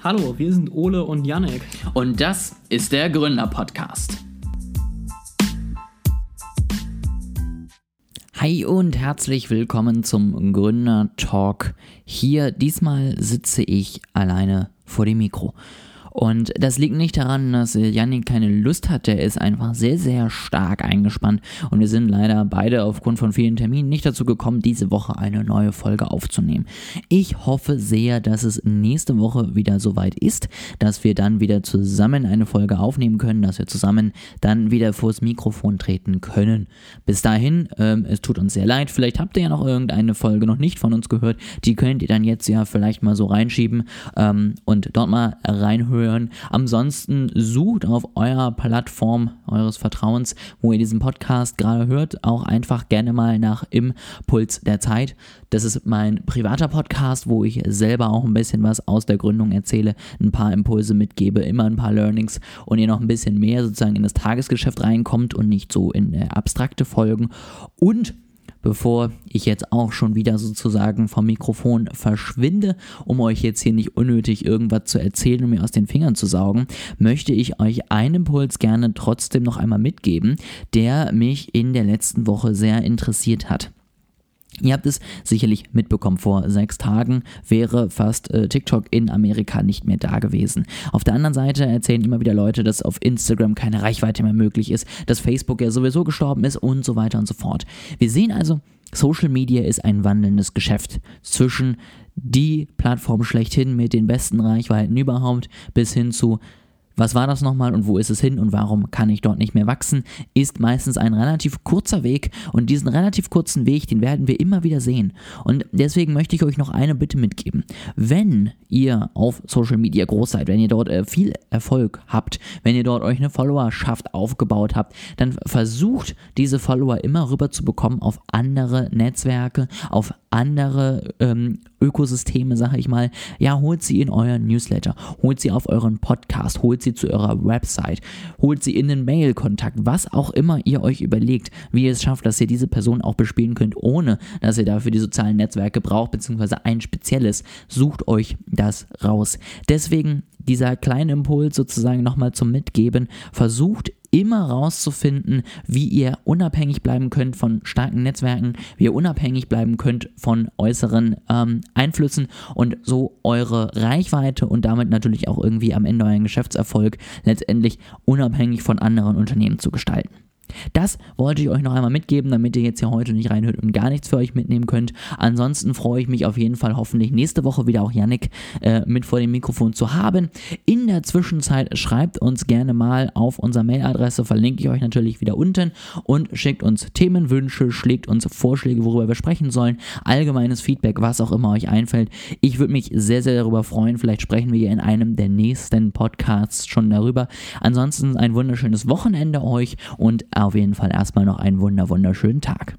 Hallo, wir sind Ole und Yannick. Und das ist der Gründer-Podcast. Hi und herzlich willkommen zum Gründer-Talk. Hier diesmal sitze ich alleine vor dem Mikro. Und das liegt nicht daran, dass Yannick keine Lust hat. Der ist einfach sehr, sehr stark eingespannt. Und wir sind leider beide aufgrund von vielen Terminen nicht dazu gekommen, diese Woche eine neue Folge aufzunehmen. Ich hoffe sehr, dass es nächste Woche wieder soweit ist, dass wir dann wieder zusammen eine Folge aufnehmen können, dass wir zusammen dann wieder vors Mikrofon treten können. Bis dahin, ähm, es tut uns sehr leid. Vielleicht habt ihr ja noch irgendeine Folge noch nicht von uns gehört. Die könnt ihr dann jetzt ja vielleicht mal so reinschieben ähm, und dort mal reinhören hören. Ansonsten sucht auf eurer Plattform eures Vertrauens, wo ihr diesen Podcast gerade hört, auch einfach gerne mal nach Impuls der Zeit. Das ist mein privater Podcast, wo ich selber auch ein bisschen was aus der Gründung erzähle, ein paar Impulse mitgebe, immer ein paar Learnings und ihr noch ein bisschen mehr sozusagen in das Tagesgeschäft reinkommt und nicht so in äh, abstrakte Folgen. Und bevor ich jetzt auch schon wieder sozusagen vom Mikrofon verschwinde, um euch jetzt hier nicht unnötig irgendwas zu erzählen und mir aus den Fingern zu saugen, möchte ich euch einen Impuls gerne trotzdem noch einmal mitgeben, der mich in der letzten Woche sehr interessiert hat. Ihr habt es sicherlich mitbekommen, vor sechs Tagen wäre fast äh, TikTok in Amerika nicht mehr da gewesen. Auf der anderen Seite erzählen immer wieder Leute, dass auf Instagram keine Reichweite mehr möglich ist, dass Facebook ja sowieso gestorben ist und so weiter und so fort. Wir sehen also, Social Media ist ein wandelndes Geschäft zwischen die Plattform schlechthin mit den besten Reichweiten überhaupt bis hin zu was war das nochmal und wo ist es hin und warum kann ich dort nicht mehr wachsen, ist meistens ein relativ kurzer Weg und diesen relativ kurzen Weg, den werden wir immer wieder sehen. Und deswegen möchte ich euch noch eine Bitte mitgeben. Wenn ihr auf Social Media groß seid, wenn ihr dort äh, viel Erfolg habt, wenn ihr dort euch eine Followerschaft aufgebaut habt, dann versucht diese Follower immer rüber zu bekommen auf andere Netzwerke, auf andere ähm, Ökosysteme, sage ich mal. Ja, holt sie in euren Newsletter, holt sie auf euren Podcast, holt sie zu eurer Website, holt sie in den Mail-Kontakt, was auch immer ihr euch überlegt, wie ihr es schafft, dass ihr diese Person auch bespielen könnt, ohne dass ihr dafür die sozialen Netzwerke braucht, beziehungsweise ein spezielles. Sucht euch das raus. Deswegen dieser kleine Impuls sozusagen nochmal zum Mitgeben. Versucht immer rauszufinden, wie ihr unabhängig bleiben könnt von starken Netzwerken, wie ihr unabhängig bleiben könnt von äußeren ähm, Einflüssen und so eure Reichweite und damit natürlich auch irgendwie am Ende euren Geschäftserfolg letztendlich unabhängig von anderen Unternehmen zu gestalten. Das wollte ich euch noch einmal mitgeben, damit ihr jetzt hier heute nicht reinhört und gar nichts für euch mitnehmen könnt. Ansonsten freue ich mich auf jeden Fall hoffentlich nächste Woche wieder auch Yannick äh, mit vor dem Mikrofon zu haben. In der Zwischenzeit schreibt uns gerne mal auf unserer Mailadresse, verlinke ich euch natürlich wieder unten und schickt uns Themenwünsche, schlägt uns Vorschläge, worüber wir sprechen sollen, allgemeines Feedback, was auch immer euch einfällt. Ich würde mich sehr, sehr darüber freuen. Vielleicht sprechen wir hier in einem der nächsten Podcasts schon darüber. Ansonsten ein wunderschönes Wochenende euch und auf jeden Fall erstmal noch einen wunder wunderschönen Tag.